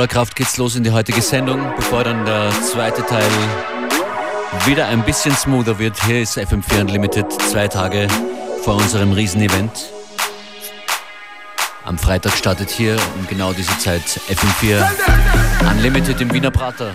voller Kraft geht's los in die heutige Sendung, bevor dann der zweite Teil wieder ein bisschen smoother wird. Hier ist FM4 Unlimited, zwei Tage vor unserem Riesenevent. Am Freitag startet hier um genau diese Zeit FM4 Unlimited im Wiener Prater.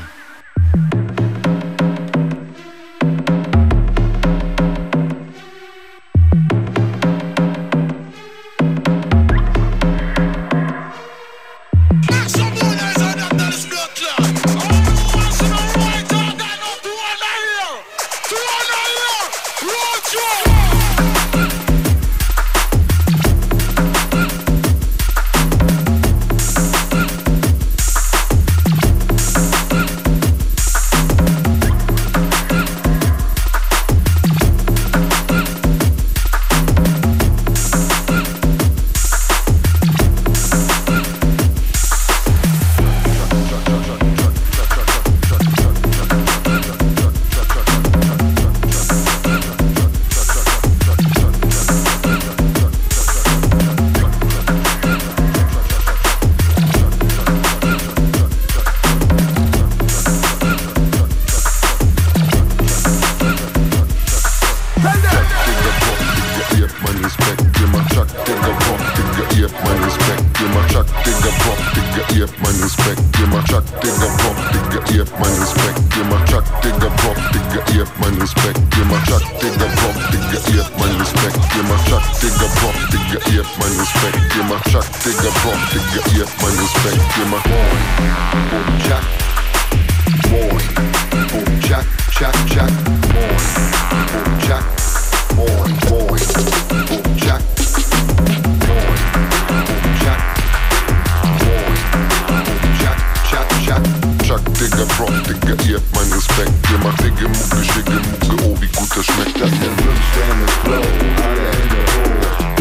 Respekt, ihr macht Chuck, Digga, Pop, Digga, ihr habt mein Respekt, ihr macht Chuck, Digga, Pop, Digga, ihr habt mein Respekt, ihr macht Chuck, Digga, Pop, Digga, ihr habt mein Respekt, ihr macht Chuck, Digga, Pop, Digga, ihr habt mein Respekt, ihr macht Chuck, Digga, Pop, Digga, ihr habt mein Respekt, ihr macht Chuck, Digga, Pop, Digga, ihr habt mein Respekt, ihr macht Moin, Boom, Chuck, Moin, Boom, Chuck, Chuck, Chuck, Moin, Boom, Chuck, Moin, Moin, Boom, Chuck, Zack, Digga, Prop, Digga, ihr habt meinen Respekt. Ihr macht Digga, Mucke, Schicke, Mucke, oh, wie gut das schmeckt. Das ist der Flow, alle Hände hoch.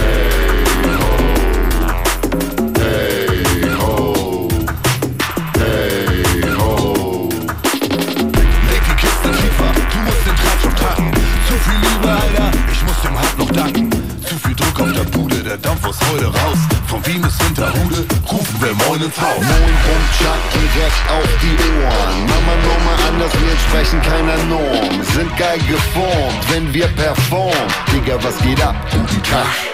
Dampf aus Heule raus. Von Wien bis Winterhude rufen wir Moin ins Haus. Moin und Chuck direkt auf die Ohren. Mama Nummer anders, wir entsprechen keiner Norm. Sind geil geformt, wenn wir performen. Digga, was geht ab? Guten Tag.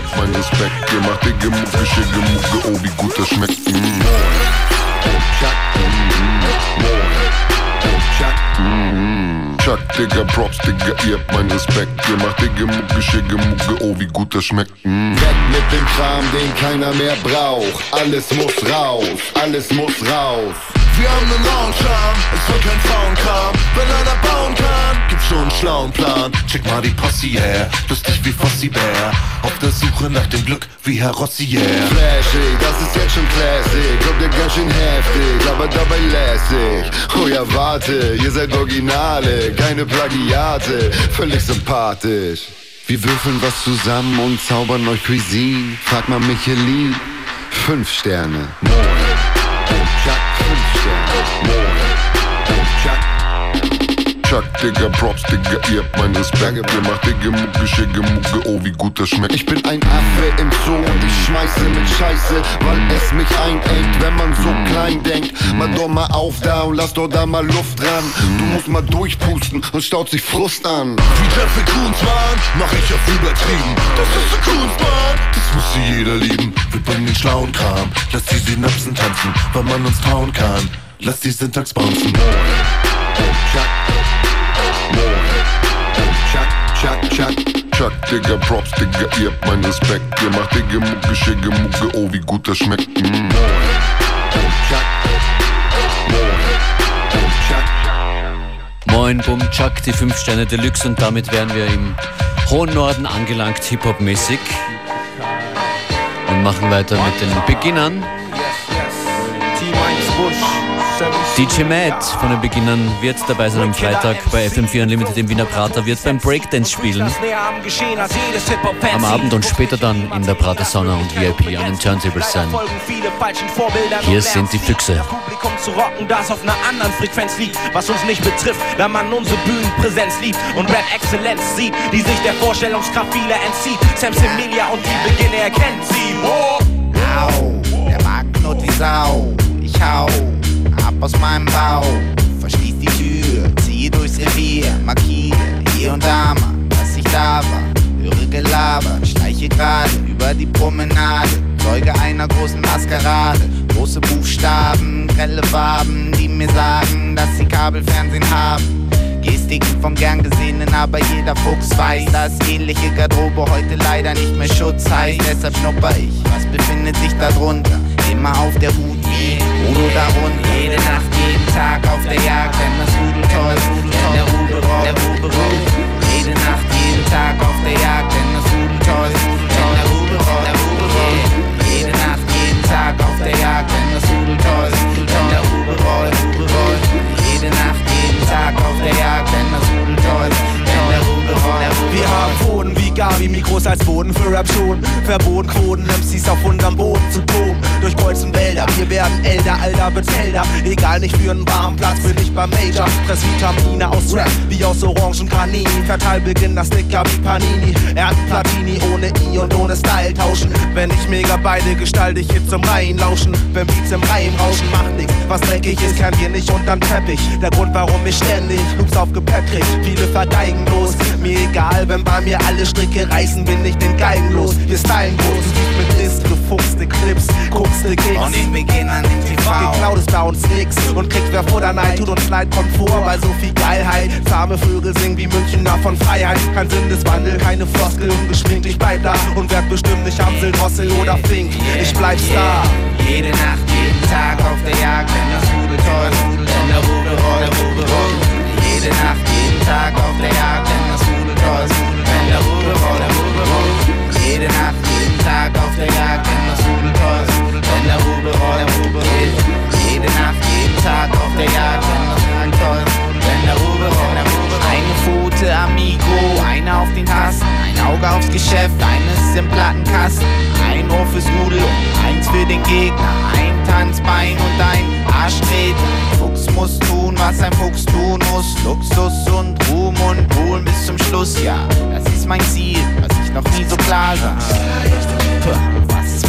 ihr habt meinen Respekt. Ihr macht Digga, Mucke, Schicke, oh, wie gut das schmeckt. Mm. Chuck, mm, Chuck, mm. Chuck, Digga, Props, Digga, ihr habt meinen Respekt. Ihr macht Digga, Mucke, Schicke, Mucke, oh, wie gut das schmeckt. Mm. Weg mit dem Kram, den keiner mehr braucht. Alles muss raus, alles muss raus. Wir haben einen Lounge-Charme, es wird kein Frauenkram. Wenn einer bauen kann, gibt's schon einen schlauen Plan. Check mal die Posse her, lustig wie Fossi Bär. Auf der Suche nach dem Glück wie Herr Rossier. Flashig, das ist jetzt schon Classic. Kommt ja ganz schön heftig, aber dabei lässig. Oh ja, warte, ihr seid Originale, keine Plagiate. Völlig sympathisch. Wir würfeln was zusammen und zaubern euch Cuisine. Frag mal Michelin. Fünf Sterne. Moin. Chuck, Digga, Props, Digga, ihr habt meinen Respekt. Ihr macht Digga, Mucke, Schicke, Mucke, oh, wie gut das schmeckt. Ich bin ein Affe im Zoo und ich schmeiße mit Scheiße, weil es mich einengt, wenn man so klein denkt. Mal doch mal auf da und lass doch da mal Luft ran. Du musst mal durchpusten und staut sich Frust an. Wie Jeffrey Coons, Mann, mach ich auf übertrieben. Das ist so Coons, Mann, das muss sie jeder lieben. Wir bringen den schlauen Kram, lass die Synapsen tanzen, weil man uns trauen kann. Lass die Syntax bouncen. Chuck. Chuck, Chuck, Chuck, Digga, Props, Digga, ihr habt meinen Respekt. Ihr macht Digga, Mucke, Schicke, Mucke, oh, wie gut das schmeckt. Mm. Moin, Bum Chuck, die 5 Sterne Deluxe und damit wären wir im hohen Norden angelangt, Hip-Hop-mäßig. Und machen weiter mit den Beginnern. Yes, yes. DJ Matt von den Beginnern wird dabei sein am Freitag bei FM4 Unlimited im Wiener Prater, wird beim Breakdance spielen. Am Abend und später dann in der Prater Sauna und VIP an den Turntables sein. Hier sind die Füchse. Publikum zu rocken, das auf einer anderen Frequenz liegt, was uns nicht betrifft, da man unsere Bühnenpräsenz liebt und Rap-Exzellenz sieht, die sich der Vorstellungskraft vieler entzieht. Sam Emilia und die Beginne erkennt sie. Oh. Au, der Markt knurrt wie Sau. Ich hau aus meinem Bau. Verschließ die Tür, ziehe durchs Revier, markiere hier und da mal, dass ich da war. Höre Gelaber, schleiche gerade über die Promenade. Zeuge einer großen Maskerade. Große Buchstaben, grelle Farben, die mir sagen, dass sie Kabelfernsehen haben. Gestiken vom gern gesehenen, aber jeder Fuchs weiß, dass ähnliche Garderobe heute leider nicht mehr Schutz heißt. Deshalb schnupper ich, was befindet sich da drunter? Immer auf der Hut, Udo darunter. Jede Nacht, jeden Tag auf der Jagd, denn das Rudel toll, denn der Rubel rollt, der Rubel rollt. Jede Nacht, jeden Tag auf der Jagd, denn das Rudel toll, denn der Rubel rollt, der Rubel rollt. Jede Nacht, jeden Tag auf der Jagd, denn das Rudel toll, denn der Rubel rollt. Jede Nacht, jeden Tag auf der Jagd, denn das Rudel toll, denn der Rubel Wir haben Pfoten wie Gabi, Mikros als Boden für Rap schon. Verboten Quoten, MCs auf unterm Boden zu toben. Durch Kreuzen Wälder, wir werden älter, Alter wird's helder. Egal, nicht für einen warmen Platz, bin ich beim Major. Fress Vitamine aus Rap, wie aus Orangen Granini. Verteil Beginn das Sticker wie Panini. Er hat Platini ohne I und ohne Style tauschen. Wenn ich mega beide gestalte, ich Hits im Reihen lauschen. Wenn Beats im Reihen rauschen, macht nix. Was dreckig ist, kann hier nicht unterm Teppich. Der Grund, warum ich ständig Loops auf Gepäck krieg. Viele vergeigen los. Mir egal, wenn bei mir alle Stricke reißen, bin ich den Geigen los. Wir stylen groß, mit List, gefuchste Clips, guckste Kicks. Und ich beginn an dem TV. Geklaut ist bei uns nix und kriegt wer vor der Neid, tut uns leid, kommt vor bei so viel Geilheit. Zahme Vögel singen wie Münchner von Freiheit. Kein Sinneswandel, keine Floskel, ungeschminkt, ich bleib da und werd bestimmt nicht Amsel, Rossel oder Fink. Ich bleib Star. Jede Nacht, jeden Tag auf der Jagd, wenn das Rudel toll, wenn der Rubel rollt, der Rubel rollt. Jede Nacht, jeden Tag auf der Jagd, wenn das Rudel toll, wenn der rollt, der rollt. Jede Nacht, jeden Tag auf der Jagd, wenn das Rudel toll, wenn der Rubel rollt, der rollt. Jede Nacht, jeden Tag auf der Jagd, wenn das Rudel toll, wenn der Rubel rollt, der rollt. Eine Pfote, Amigo, eine auf den Tasten, ein Auge aufs Geschäft, eines im Plattenkasten, ein Ohr fürs Rudel und eins für den Gegner, ein Tanzbein und ein Arschtreten. Fuchs muss tun, was ein Fuchs tun muss. Luxus und Ruhm und Ruhen bis zum Schluss, ja, das ist mein Ziel, was ich noch nie so klar sah.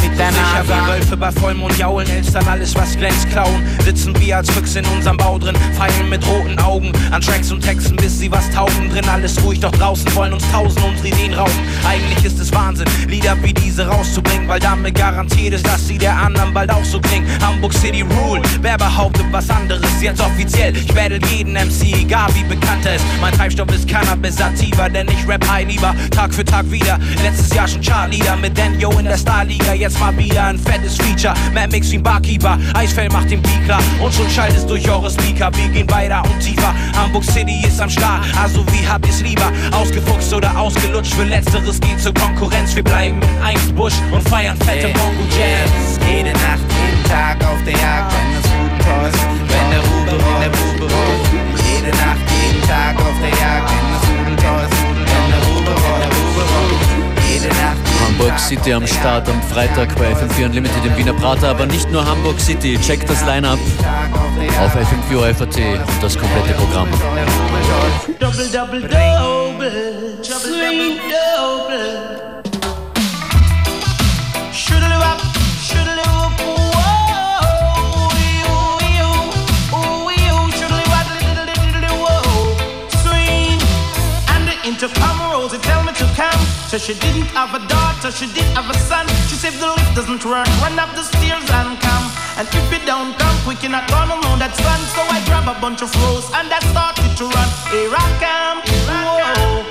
Mit der Sicher wie Nase? Wölfe bei Vollmond jaulen, Elstern alles was glänzt klauen. Sitzen wir als Füchse in unserem Bau drin, feilen mit roten Augen an Tracks und Texten, bis sie was taugen. Drin alles ruhig, doch draußen wollen uns tausend unsere Ideen rauben. Eigentlich ist es Wahnsinn, Lieder wie diese rauszubringen, weil damit garantiert ist, dass sie der anderen bald auch so klingen. Hamburg City Rule, wer behauptet was anderes? Jetzt offiziell, ich battle jeden MC, egal wie bekannt er ist. Mein Treibstoff ist Cannabis sativa, denn ich rap high lieber, Tag für Tag wieder. Letztes Jahr schon Chartleader mit Daniel in der Starliga, jetzt mal wieder ein fettes Feature. Mad Mix wie ein Barkeeper, Eisfell macht den Beat klar und schon schallt es durch eure Speaker. Wir gehen weiter und tiefer. Hamburg City ist am Start, also wie habt ihr's lieber? Ausgefuchst oder ausgelutscht? Für Letzteres geht zur Konkurrenz. Wir bleiben in Einsbusch und feiern fette Yeah. Bongo Jams. Jede Nacht, jeden Tag auf der Jagd, wenn das Rudel toll, wenn der Rubel rollt, der Rubel rollt. Jede Nacht, jeden Tag auf der Jagd, wenn das Rudel toll, wenn der Rubel rollt, der Rubel rollt. Jede Nacht, Hamburg City am Start am Freitag bei FM4 Unlimited im Wiener Prater, aber nicht nur Hamburg City. Checkt das Line-Up auf der Jagd, auf FM4 FAT und das komplette Programm. Double, double, double. Sweet double. So she didn't have a daughter, she did have a son. She said the lift doesn't work, run up the stairs and come. And if you don't come quick, you're not gonna know that's fun. So I grab a bunch of rose and I started to run. Here I come, whoa.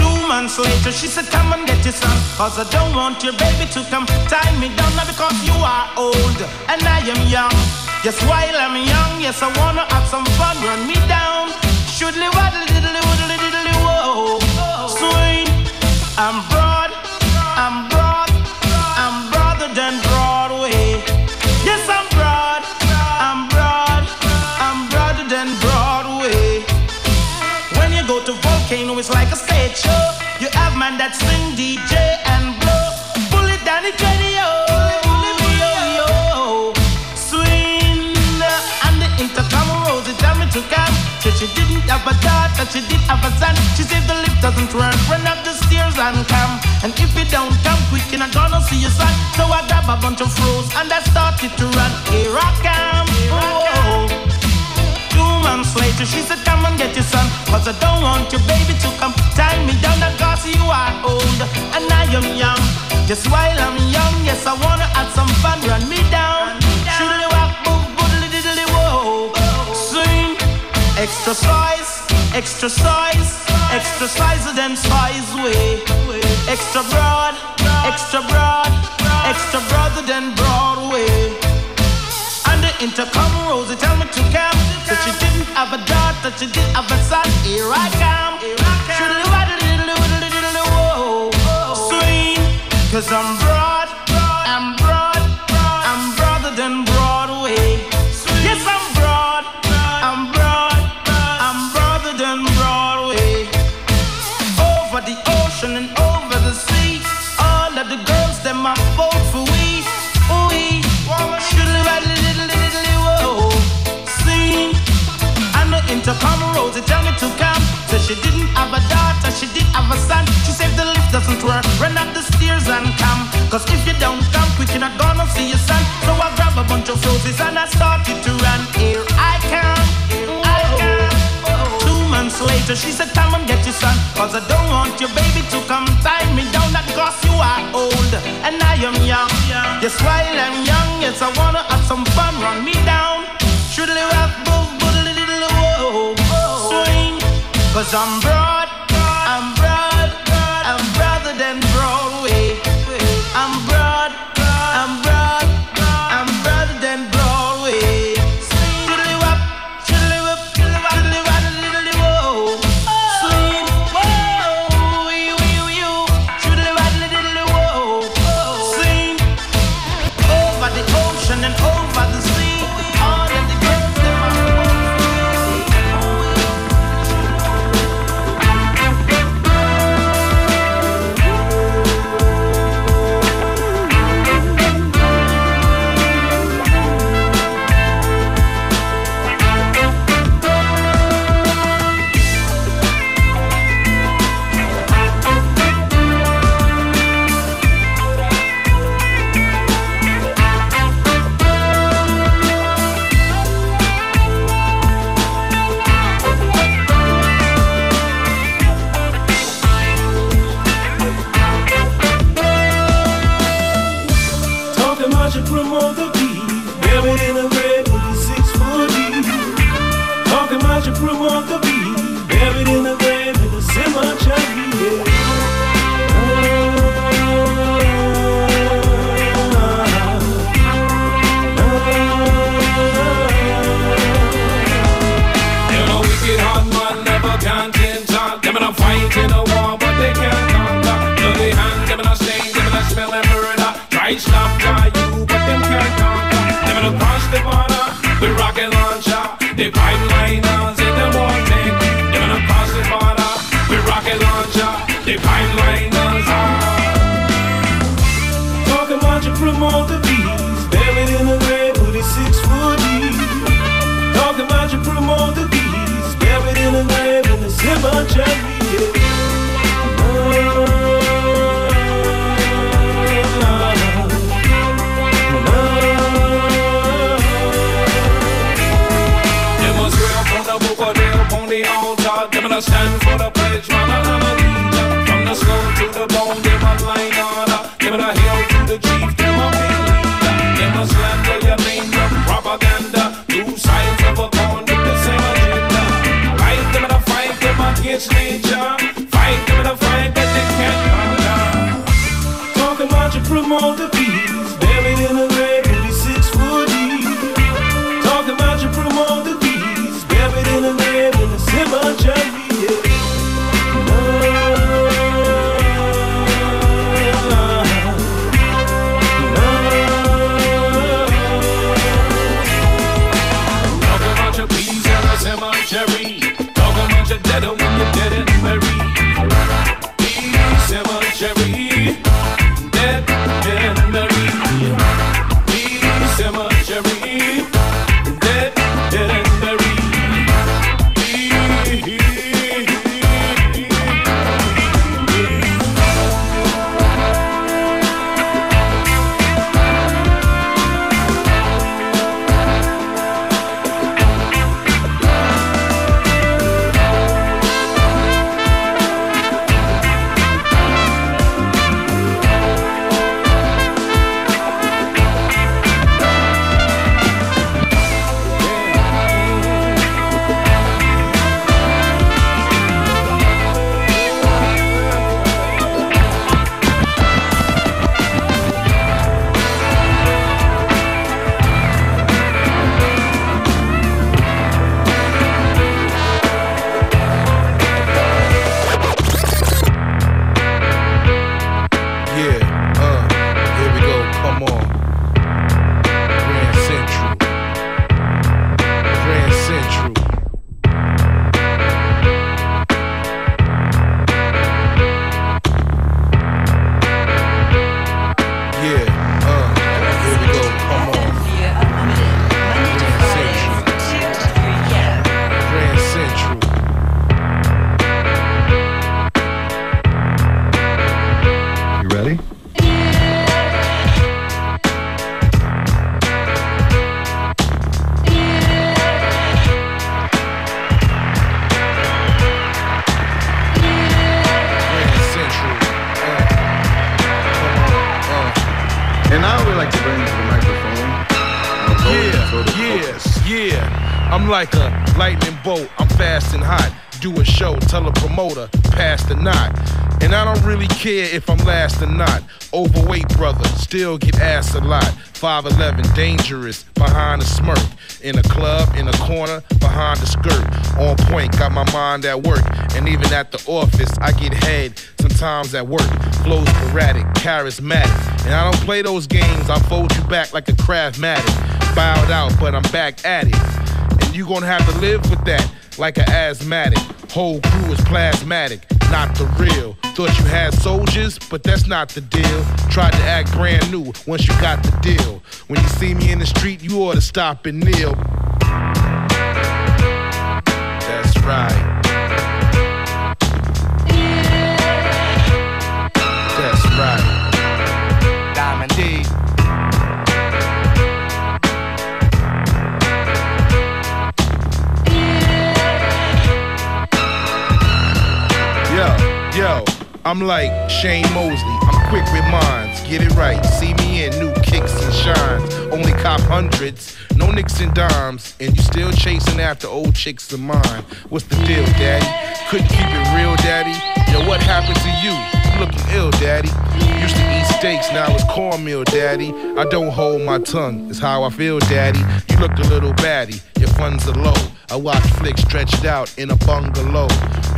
Two months later, she said, Come and get your son. Cause I don't want your baby to come tie me down now because you are old and I am young. Yes, while I'm young, yes, I wanna have some fun. Run me down. Shoodly waddly I'm broad, I'm broad, I'm broader than Broadway. Yes, I'm broad, I'm broad, I'm broader than Broadway. When you go to Volcano, it's like a stage show. You have man that sing, DJ, and blow. Pull down the radio. She didn't have a daughter, she did have a son. She saved the doesn't work. Run up the stairs and come. And if you don't come quick, you're not gonna see your son. So I grab a bunch of froze and I started to run. Here I come. Oh. Two months later, she said, Come and get your son. Cause I don't want your baby to come tie me down. Cause you are old and I am young. Just while I'm young, yes, I wanna have some fun. Run me down. Shoodly walk, boom, boodly diddly whoa. Swing, extra size, extra size, extra size than size way. Extra broad, extra broad, extra broader than Broadway. And the intercom Rosie tell me to come. So she didn't have a daughter, she did have a son. Here I come. Diddly whoa. Swing, cause I'm she didn't have a daughter, she did have a son. She said the lift doesn't work, run up the stairs and come. Cause if you don't come quick, you're not gonna see your son. So I grab a bunch of roses and I started to run. Here I come, I come. Two months later, she said, Come and get your son. Cause I don't want your baby to come tie me down. That cause you are old and I am young. Yes, while I'm young, yes, I wanna have some fun. Run me down. Cause I'm broad, I'm like a lightning bolt. I'm fast and hot. Do a show, tell a promoter, pass the knot. And I don't really care if I'm last or not. Overweight brother, still get ass a lot. 5'11, dangerous, behind a smirk. In a club, in a corner, behind a skirt. On point, got my mind at work. And even at the office, I get head sometimes at work. Flow sporadic, charismatic. And I don't play those games, I fold you back like a Craftmatic. Bowed out, but I'm back at it. And you gonna have to live with that like an asthmatic. Whole crew is plasmatic, not the real. Thought you had soldiers, but that's not the deal. Tried to act brand new once you got the deal. When you see me in the street, you ought to stop and kneel. That's right. That's right. Diamond D. Yo, I'm like Shane Mosley. I'm quick with minds. Get it right. See me in new kicks and shines. Only cop hundreds, no nicks and dimes. And you still chasing after old chicks of mine. What's the deal, daddy? Couldn't keep it real, daddy? Yo, what happened to you? You looking ill, daddy. Used to eat steaks, now it's cornmeal, daddy. I don't hold my tongue, it's how I feel, daddy. You look a little batty, your funds are low. I watch flicks stretched out in a bungalow.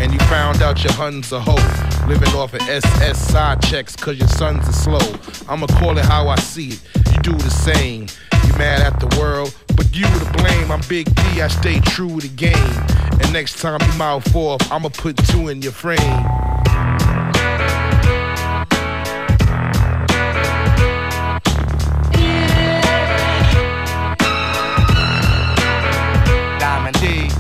And you found out your hun's a hoe. Living off of SS side checks cause your sons are slow. I'ma call it how I see it. You do the same. You mad at the world, but you to blame. I'm Big D, I stay true to the game. And next time you mouth off, I'ma put two in your frame. Diamond D.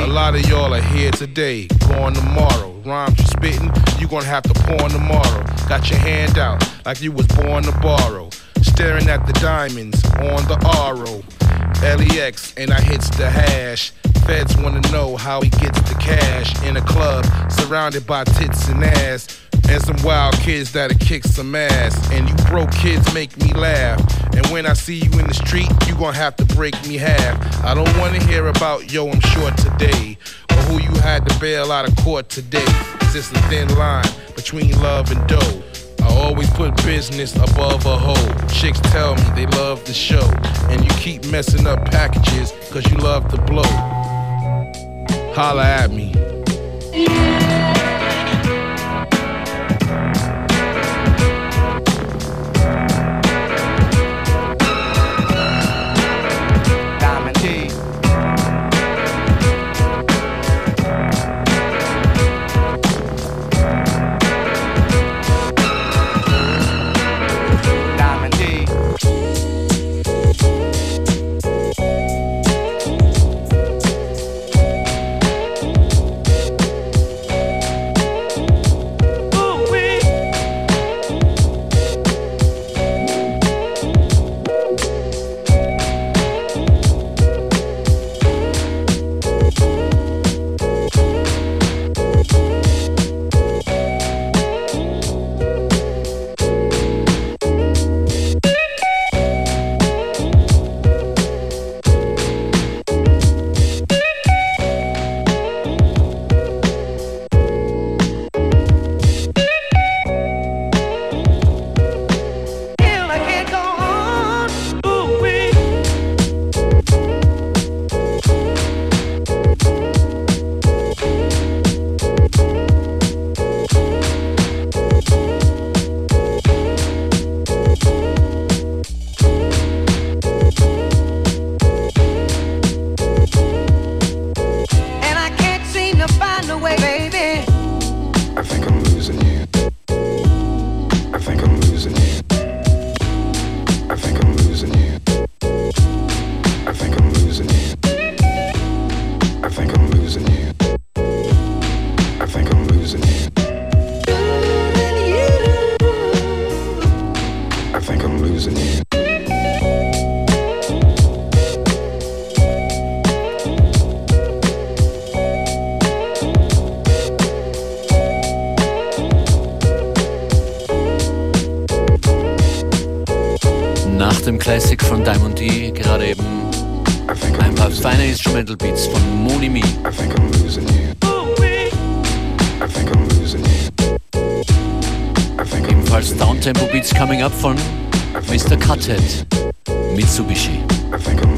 A lot of y'all are here today, gone tomorrow. Rhymes you spitting, you gonna have to pawn tomorrow. Got your hand out like you was born to borrow. Staring at the diamonds on the RO. LEX and I hits the hash. Feds wanna know how he gets the cash in a club surrounded by tits and ass. And some wild kids that'll kick some ass. And you broke kids make me laugh. And when I see you in the street, you gon' have to break me half. I don't wanna hear about yo, I'm short today. Or who you had to bail out of court today. It's just a thin line between love and dough. I always put business above a hoe. Chicks tell me they love the show. And you keep messing up packages cause you love to blow. Holla at me. Losing you. Nach dem Classic von Diamond D, gerade eben. Ein paar feine Instrumental Beats von Moni Me. Ebenfalls Downtempo Beats coming up von Mr. Cuthead, Mitsubishi. I think I'm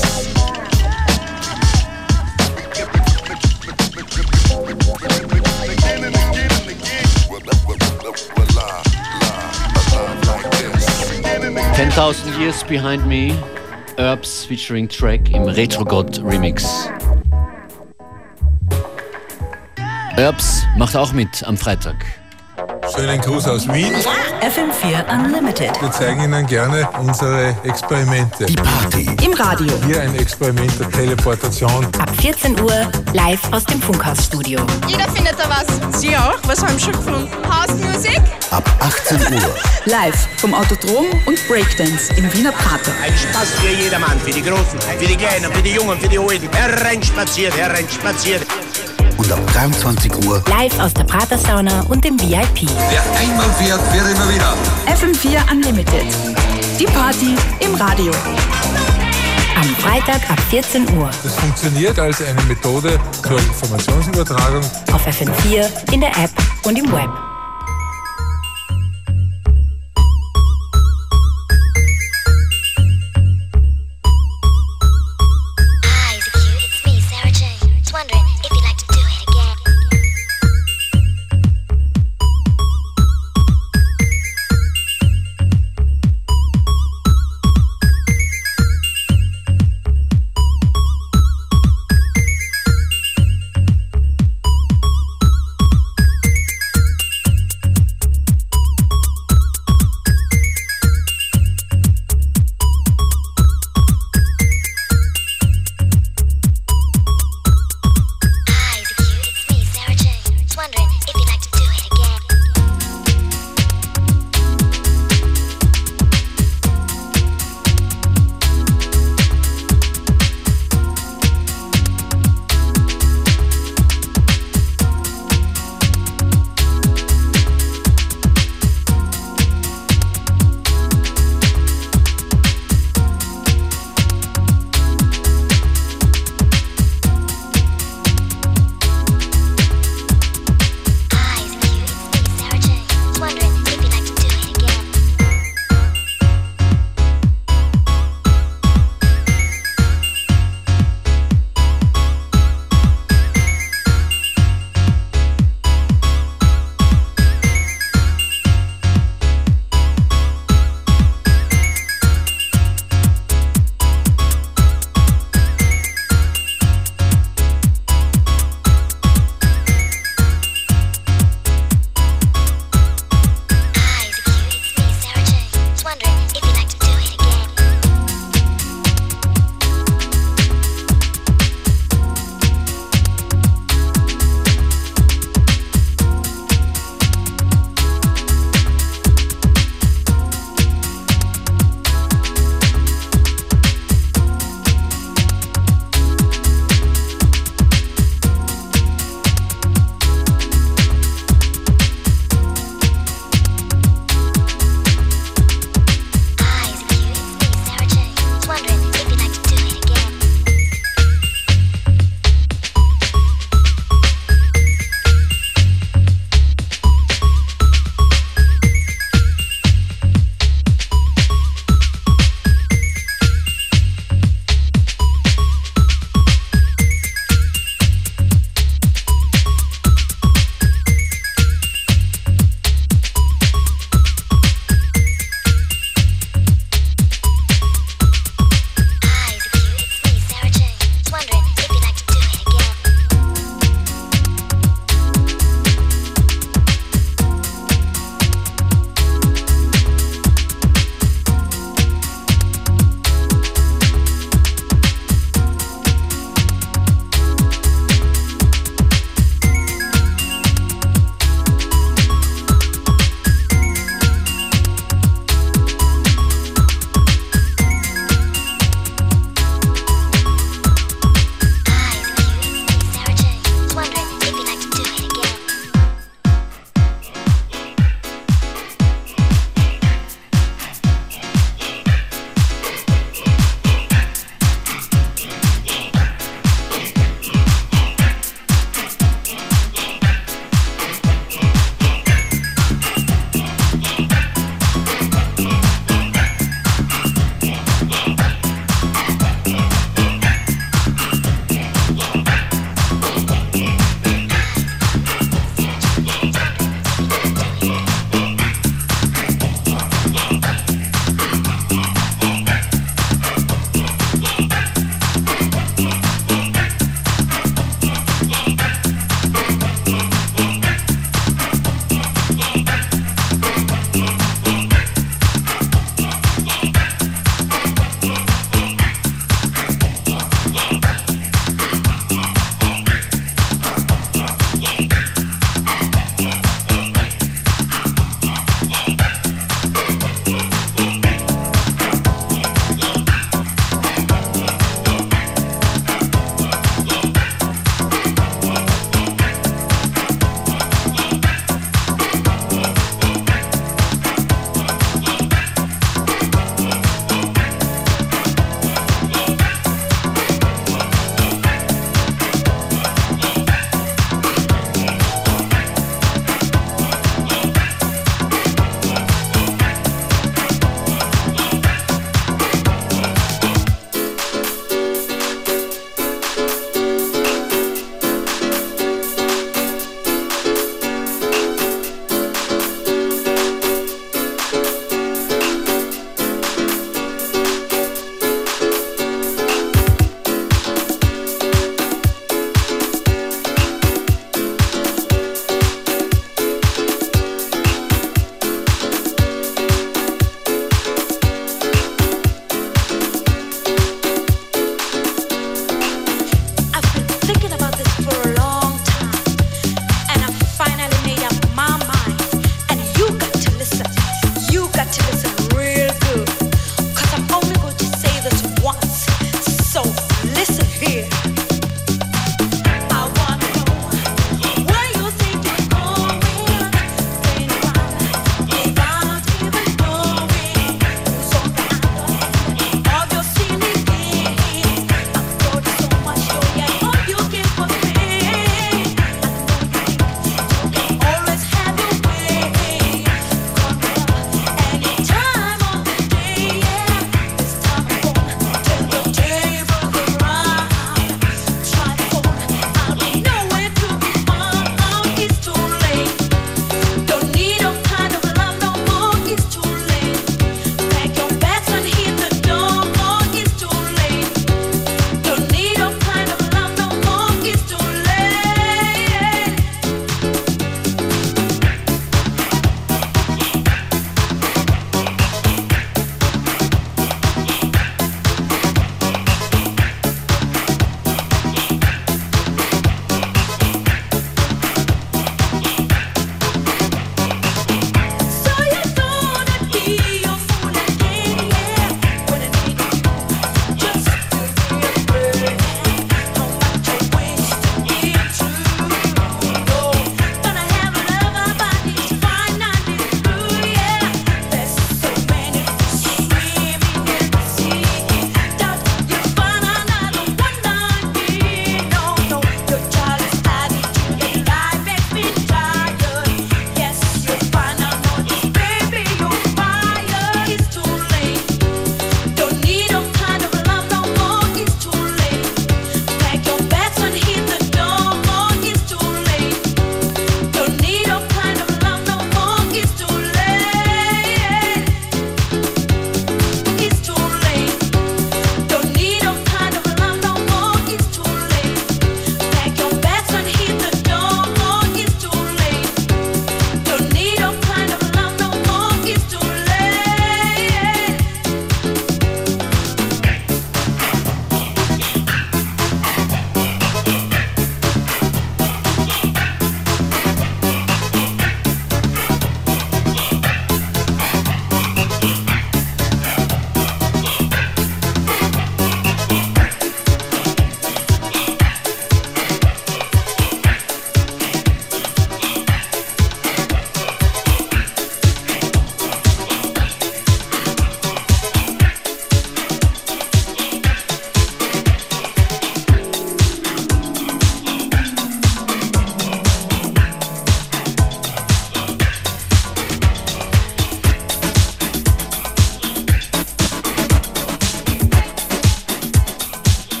10.000 Years Behind Me, Herbs featuring Track im Retrogod Remix. Herbs macht auch mit am Freitag. Schönen Gruß aus Wien. FM4 Unlimited. Wir zeigen Ihnen gerne unsere Experimente. Die Party. Im Radio. Hier ein Experiment der Teleportation. Ab 14 Uhr live aus dem Funkhausstudio. Jeder findet da was. Sie auch? Was haben Sie schon gefunden? House Music. Ab 18 Uhr. live vom Autodrom und Breakdance im Wiener Prater. Ein Spaß für jedermann, für die Großen, für die Kleinen, für die Jungen, für die Alten. Hereinspaziert, hereinspaziert und ab 23 Uhr live aus der Prater Sauna und dem VIP. Wer einmal fährt, fährt immer wieder. FM4 Unlimited. Die Party im Radio. Am Freitag ab 14 Uhr. Das funktioniert als eine Methode zur Informationsübertragung. Auf FM4, in der App und im Web.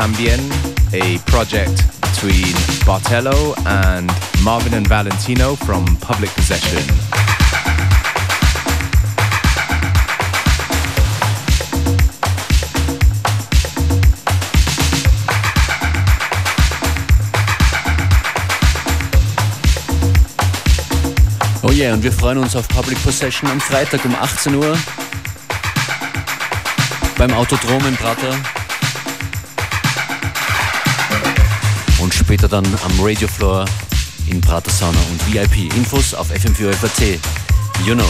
Tambien, a project between Bartello and Marvin and Valentino from Public Possession. Oh yeah, und wir freuen uns auf Public Possession am Freitag um 18 Uhr beim Autodrom in Prater. Später dann am Radiofloor in Prater Sauna und VIP. Infos auf fm4 You know.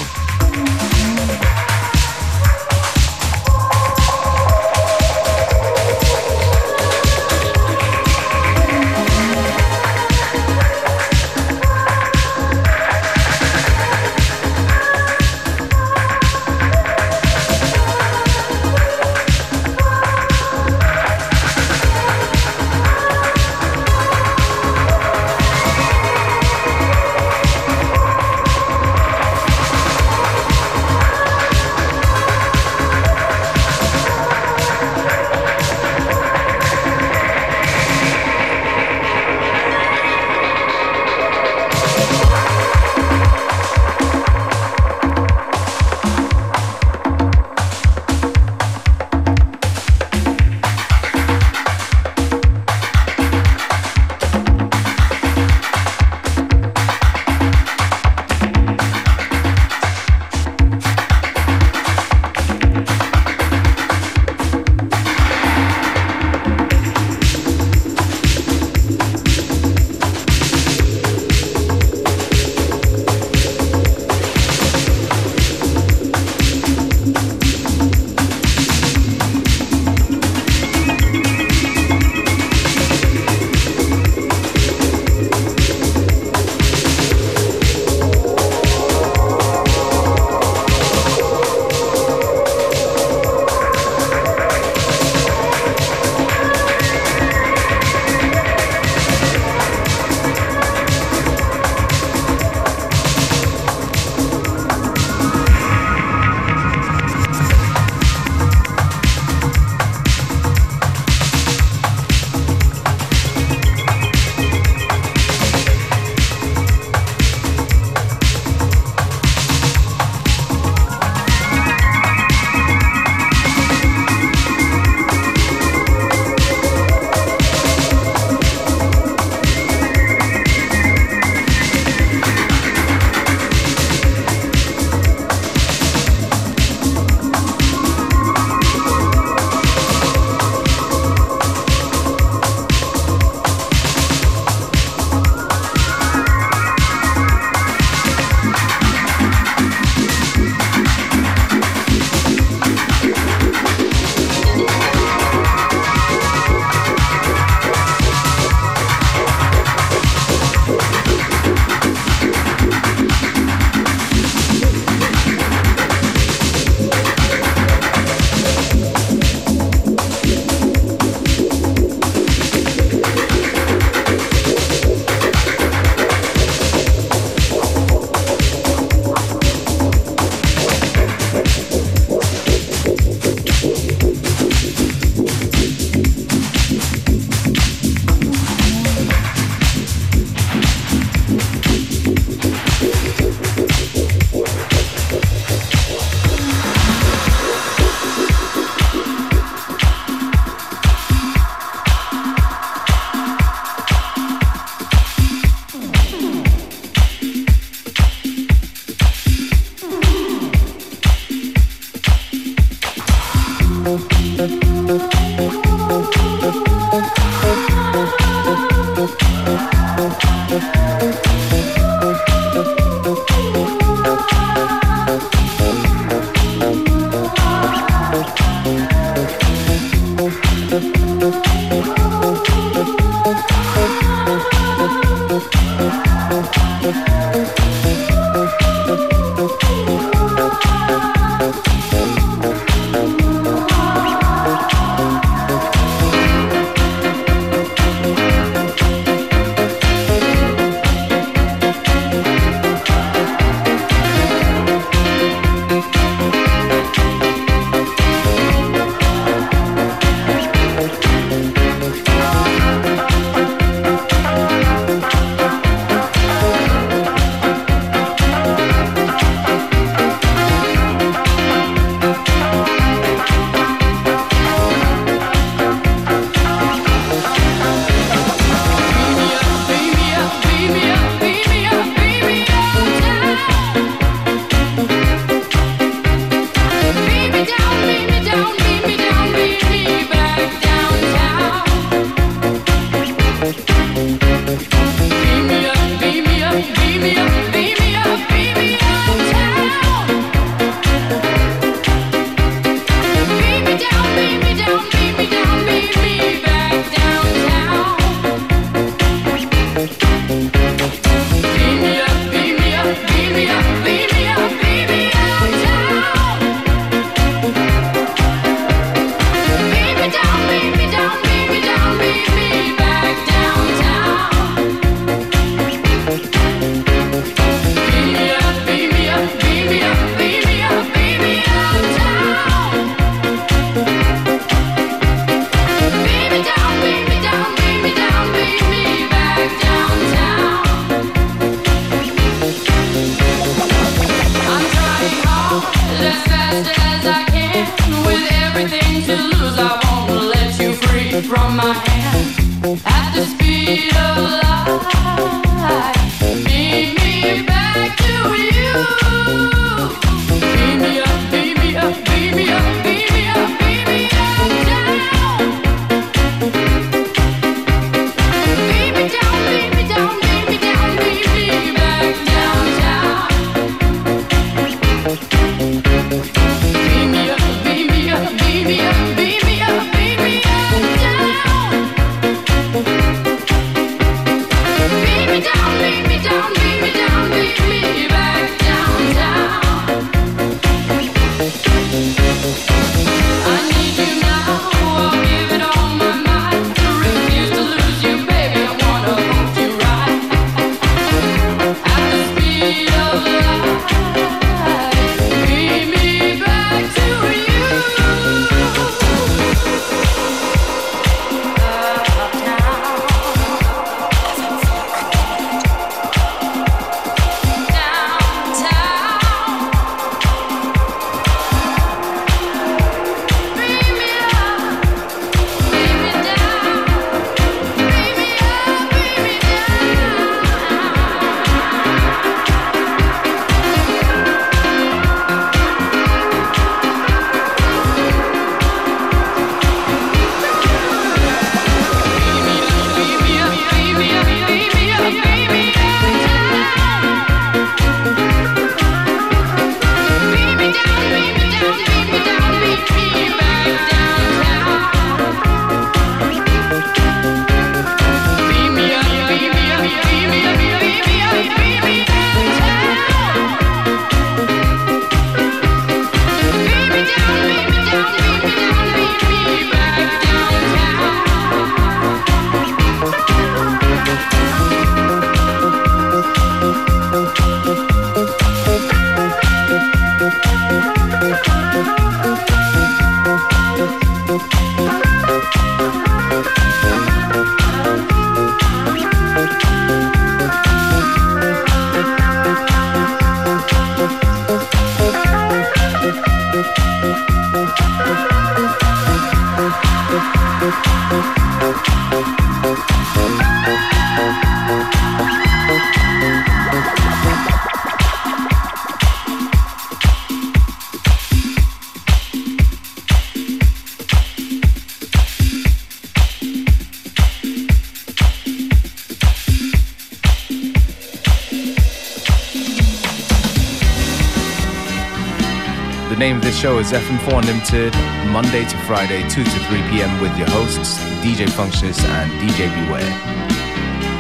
Name of this show is FM4 Unlimited, Monday to Friday, 2 to 3 p.m. with your hosts, DJ Functionist and DJ Beware.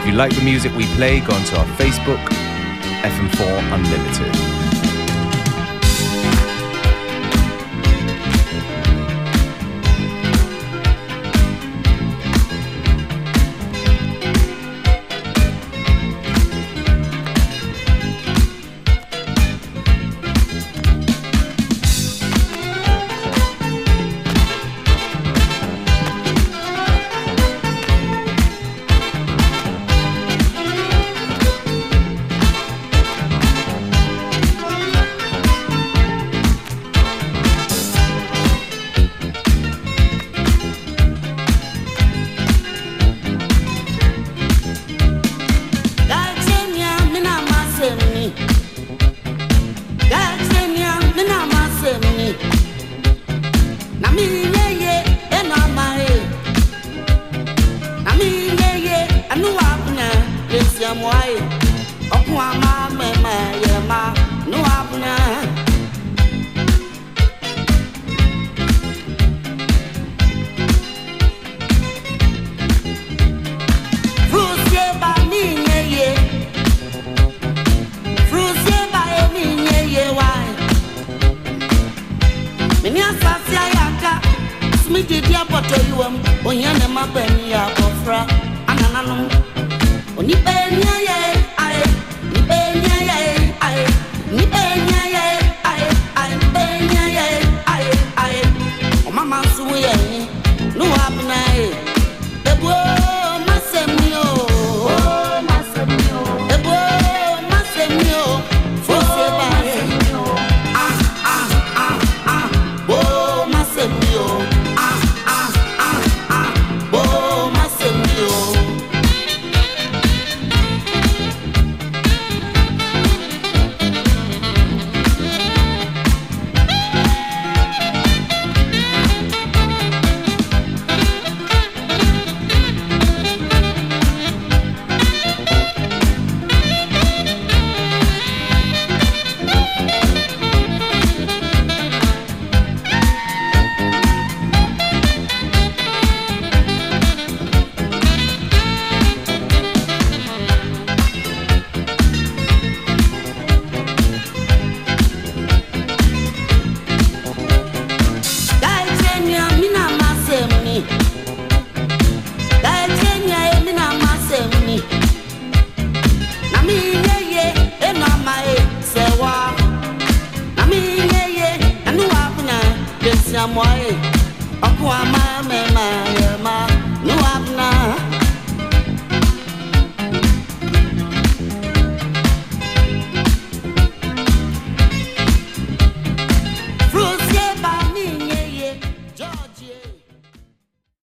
If you like the music we play, go onto our Facebook, FM4 Unlimited. Oni